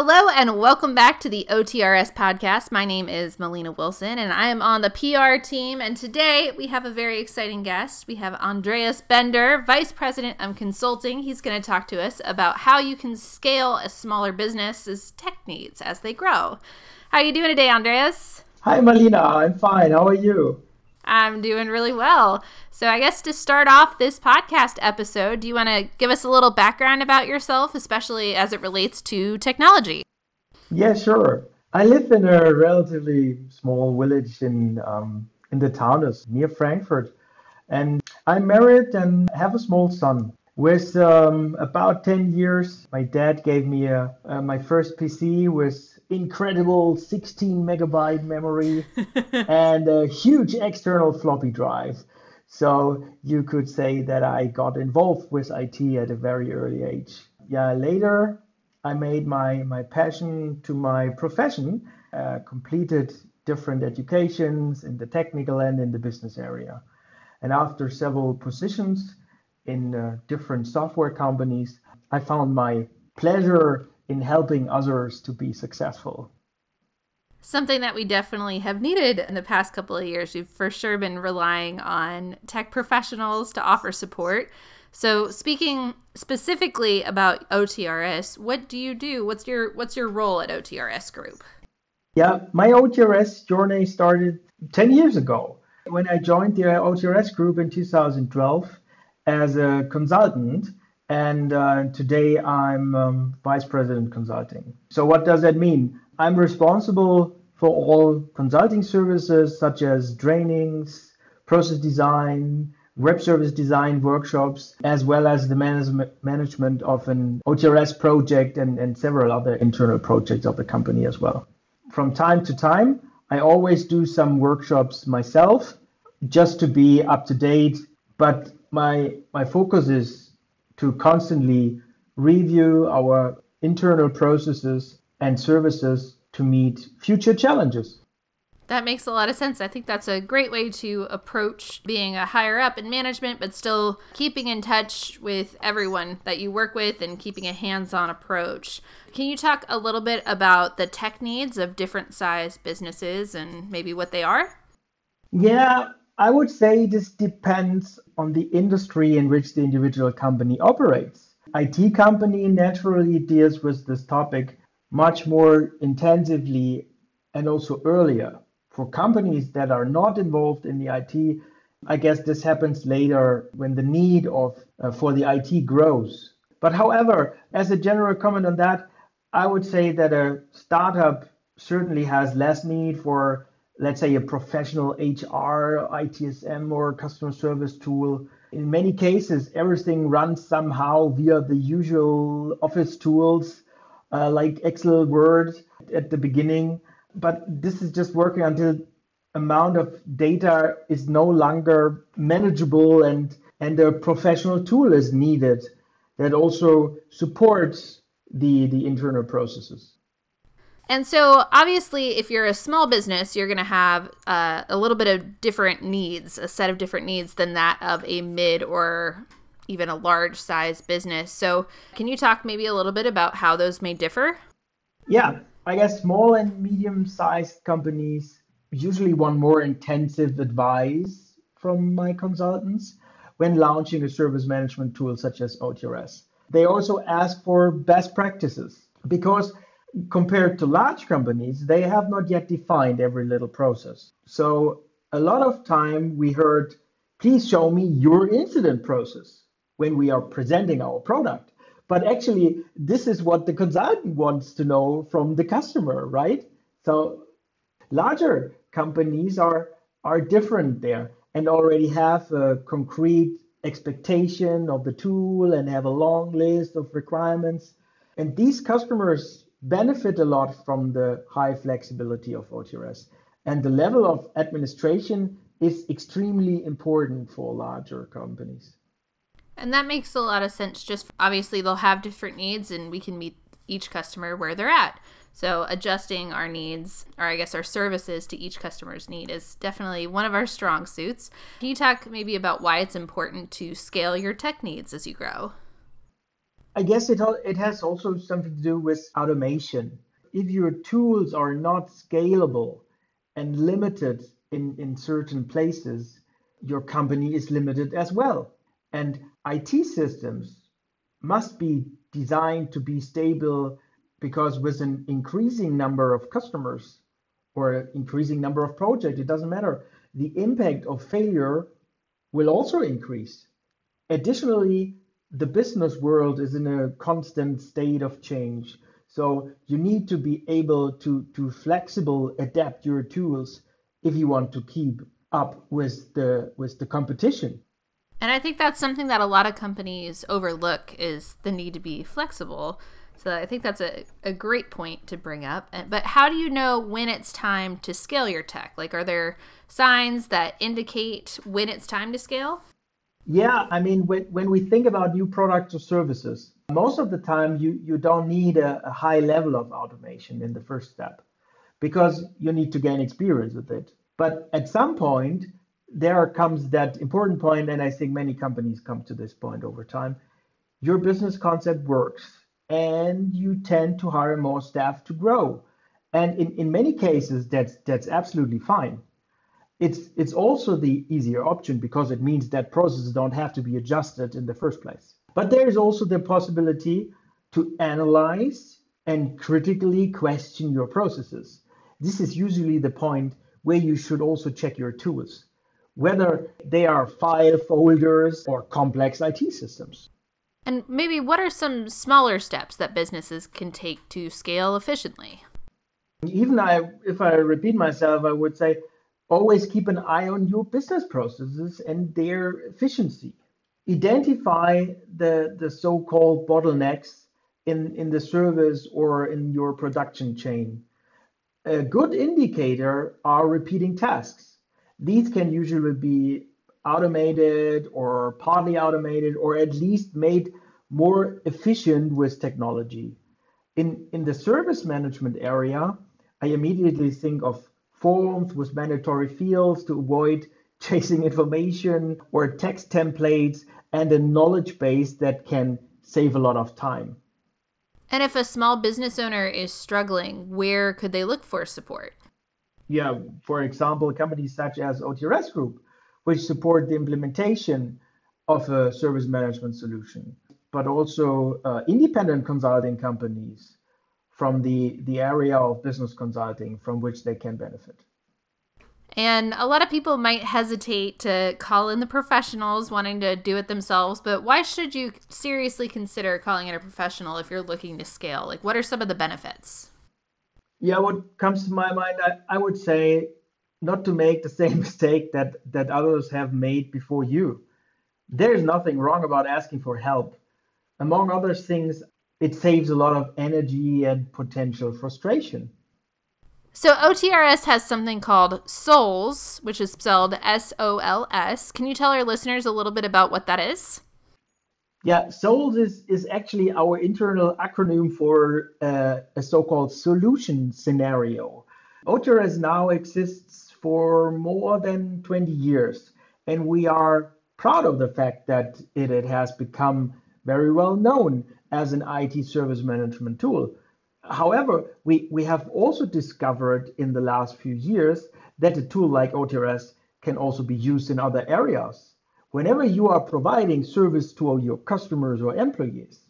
Hello and welcome back to the OTRS podcast. My name is Melina Wilson and I am on the PR team. And today we have a very exciting guest. We have Andreas Bender, Vice President of Consulting. He's going to talk to us about how you can scale a smaller business's tech needs as they grow. How are you doing today, Andreas? Hi, Melina. I'm fine. How are you? I'm doing really well. So, I guess to start off this podcast episode, do you want to give us a little background about yourself, especially as it relates to technology? Yeah, sure. I live in a relatively small village in um, in the Taunus near Frankfurt, and I'm married and have a small son. With um, about 10 years, my dad gave me a, uh, my first PC with incredible 16 megabyte memory and a huge external floppy drive. So you could say that I got involved with IT at a very early age. Yeah, later I made my, my passion to my profession, uh, completed different educations in the technical and in the business area. And after several positions, in uh, different software companies, I found my pleasure in helping others to be successful. Something that we definitely have needed in the past couple of years. We've for sure been relying on tech professionals to offer support. So, speaking specifically about OTRS, what do you do? What's your what's your role at OTRS Group? Yeah, my OTRS journey started 10 years ago when I joined the OTRS Group in 2012 as a consultant. And uh, today I'm um, vice president consulting. So, what does that mean? I'm responsible for all consulting services such as trainings, process design, web service design workshops, as well as the management management of an OTRS project and, and several other internal projects of the company as well. From time to time, I always do some workshops myself just to be up to date, but my my focus is to constantly review our internal processes and services to meet future challenges. That makes a lot of sense. I think that's a great way to approach being a higher up in management, but still keeping in touch with everyone that you work with and keeping a hands on approach. Can you talk a little bit about the tech needs of different size businesses and maybe what they are? Yeah, I would say this depends on the industry in which the individual company operates. IT company naturally deals with this topic much more intensively and also earlier. For companies that are not involved in the IT, I guess this happens later when the need of uh, for the IT grows. But however, as a general comment on that, I would say that a startup certainly has less need for let's say a professional HR, ITSM, or customer service tool. In many cases, everything runs somehow via the usual office tools uh, like Excel, Word at the beginning. But this is just working until amount of data is no longer manageable and and a professional tool is needed that also supports the the internal processes. And so, obviously, if you're a small business, you're going to have uh, a little bit of different needs, a set of different needs than that of a mid or even a large size business. So, can you talk maybe a little bit about how those may differ? Yeah, I guess small and medium sized companies usually want more intensive advice from my consultants when launching a service management tool such as OTRS. They also ask for best practices because compared to large companies, they have not yet defined every little process. So a lot of time we heard, please show me your incident process when we are presenting our product. But actually, this is what the consultant wants to know from the customer, right? So larger companies are are different there and already have a concrete expectation of the tool and have a long list of requirements. And these customers benefit a lot from the high flexibility of OTRS. And the level of administration is extremely important for larger companies. And that makes a lot of sense. Just obviously, they'll have different needs, and we can meet each customer where they're at. So, adjusting our needs, or I guess our services to each customer's need, is definitely one of our strong suits. Can you talk maybe about why it's important to scale your tech needs as you grow? I guess it, it has also something to do with automation. If your tools are not scalable and limited in, in certain places, your company is limited as well. And IT systems must be designed to be stable because with an increasing number of customers or increasing number of projects, it doesn't matter, the impact of failure will also increase. Additionally, the business world is in a constant state of change. So you need to be able to, to flexible adapt your tools if you want to keep up with the with the competition. And I think that's something that a lot of companies overlook is the need to be flexible. So I think that's a, a great point to bring up. But how do you know when it's time to scale your tech? Like, are there signs that indicate when it's time to scale? Yeah, I mean, when, when we think about new products or services, most of the time you, you don't need a, a high level of automation in the first step because you need to gain experience with it. But at some point, there comes that important point, and I think many companies come to this point over time. Your business concept works, and you tend to hire more staff to grow. And in, in many cases, that's that's absolutely fine. It's it's also the easier option because it means that processes don't have to be adjusted in the first place. But there is also the possibility to analyze and critically question your processes. This is usually the point where you should also check your tools whether they are file folders or complex IT systems. And maybe what are some smaller steps that businesses can take to scale efficiently? Even I, if I repeat myself, I would say always keep an eye on your business processes and their efficiency. Identify the, the so called bottlenecks in, in the service or in your production chain. A good indicator are repeating tasks these can usually be automated or partly automated or at least made more efficient with technology. In, in the service management area, I immediately think of forms with mandatory fields to avoid chasing information or text templates and a knowledge base that can save a lot of time. And if a small business owner is struggling, where could they look for support? yeah, for example, companies such as OTRS Group, which support the implementation of a service management solution, but also uh, independent consulting companies from the, the area of business consulting from which they can benefit. And a lot of people might hesitate to call in the professionals wanting to do it themselves, but why should you seriously consider calling in a professional if you're looking to scale? Like, what are some of the benefits? Yeah, what comes to my mind, I, I would say not to make the same mistake that, that others have made before you. There's nothing wrong about asking for help. Among other things, it saves a lot of energy and potential frustration. So OTRS has something called SOLS, which is spelled S O L S. Can you tell our listeners a little bit about what that is? Yeah, SOLS is, is actually our internal acronym for uh, a so-called solution scenario. OTRS now exists for more than 20 years, and we are proud of the fact that it, it has become very well known as an IT service management tool. However, we, we have also discovered in the last few years that a tool like OTRS can also be used in other areas whenever you are providing service to your customers or employees.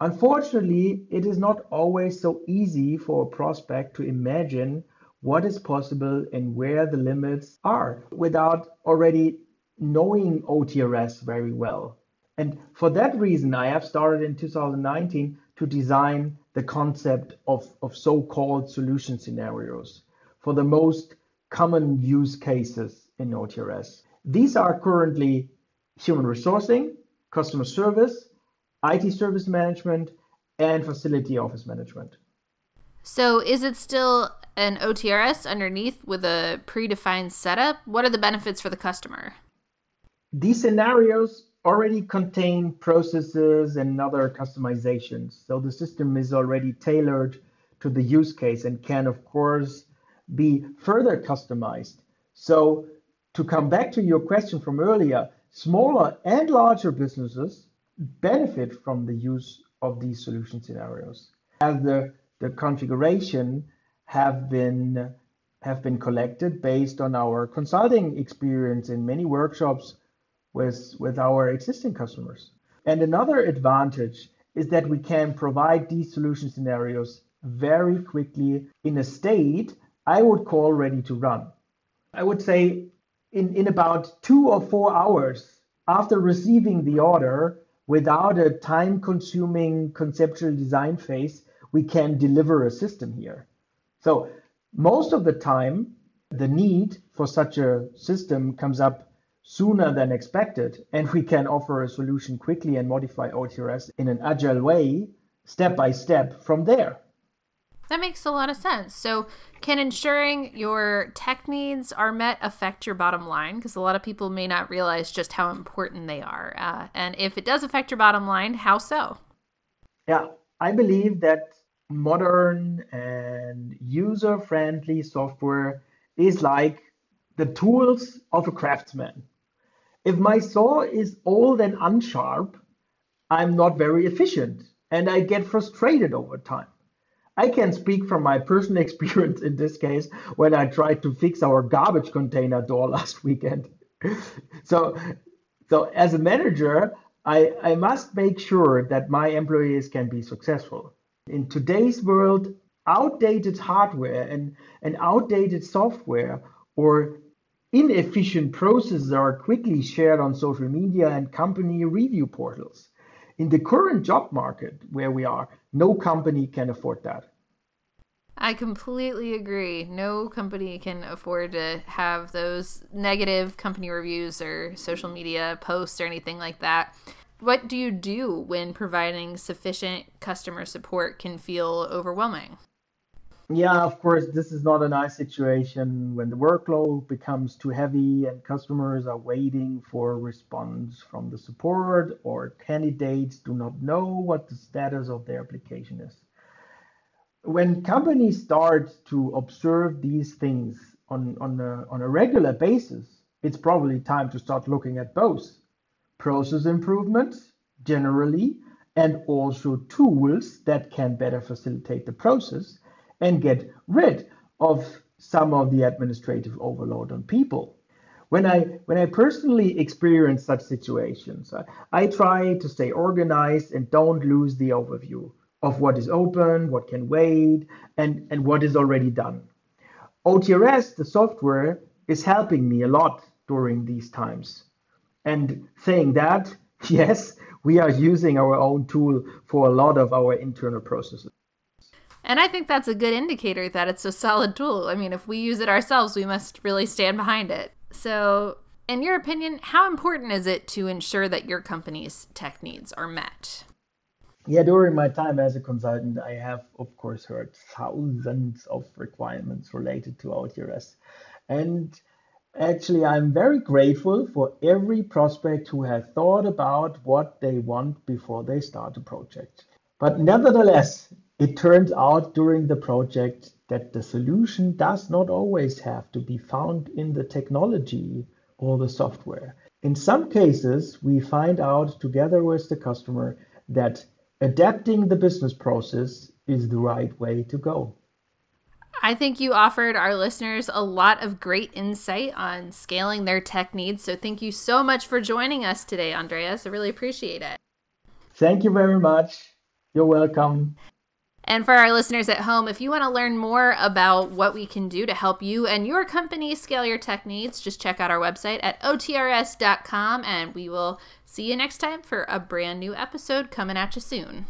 Unfortunately, it is not always so easy for a prospect to imagine what is possible and where the limits are without already knowing OTRS very well. And for that reason, I have started in 2019 to design the concept of, of so called solution scenarios for the most common use cases in OTRS. These are currently human resourcing, customer service, IT service management, and facility office management. So, is it still an OTRS underneath with a predefined setup? What are the benefits for the customer? These scenarios already contain processes and other customizations. So, the system is already tailored to the use case and can, of course, be further customized. So, to come back to your question from earlier, Smaller and larger businesses benefit from the use of these solution scenarios. As the, the configuration have been have been collected based on our consulting experience in many workshops with, with our existing customers. And another advantage is that we can provide these solution scenarios very quickly in a state I would call ready to run. I would say in, in about two or four hours after receiving the order, without a time consuming conceptual design phase, we can deliver a system here. So most of the time, the need for such a system comes up sooner than expected, and we can offer a solution quickly and modify OTRS in an agile way, step by step from there. That makes a lot of sense. So, can ensuring your tech needs are met affect your bottom line? Because a lot of people may not realize just how important they are. Uh, and if it does affect your bottom line, how so? Yeah, I believe that modern and user friendly software is like the tools of a craftsman. If my saw is old and unsharp, I'm not very efficient and I get frustrated over time. I can speak from my personal experience in this case when I tried to fix our garbage container door last weekend. so, so as a manager, I, I must make sure that my employees can be successful. In today's world, outdated hardware and, and outdated software or inefficient processes are quickly shared on social media and company review portals. In the current job market where we are, no company can afford that. I completely agree. No company can afford to have those negative company reviews or social media posts or anything like that what do you do when providing sufficient customer support can feel overwhelming? Yeah, of course, this is not a nice situation when the workload becomes too heavy and customers are waiting for a response from the support or candidates do not know what the status of their application is. When companies start to observe these things on, on, a, on a regular basis, it's probably time to start looking at both process improvements generally, and also tools that can better facilitate the process and get rid of some of the administrative overload on people. When I when I personally experience such situations, I, I try to stay organized and don't lose the overview of what is open, what can wait, and, and what is already done. OTRS, the software, is helping me a lot during these times. And saying that, yes, we are using our own tool for a lot of our internal processes. And I think that's a good indicator that it's a solid tool. I mean, if we use it ourselves, we must really stand behind it. So, in your opinion, how important is it to ensure that your company's tech needs are met? Yeah, during my time as a consultant, I have, of course, heard thousands of requirements related to OTRS. And Actually, I'm very grateful for every prospect who has thought about what they want before they start a project. But nevertheless, it turns out during the project that the solution does not always have to be found in the technology or the software. In some cases, we find out together with the customer that adapting the business process is the right way to go. I think you offered our listeners a lot of great insight on scaling their tech needs. So thank you so much for joining us today, Andreas. I really appreciate it. Thank you very much. You're welcome. And for our listeners at home, if you want to learn more about what we can do to help you and your company scale your tech needs, just check out our website at otrs.com and we will see you next time for a brand new episode coming at you soon.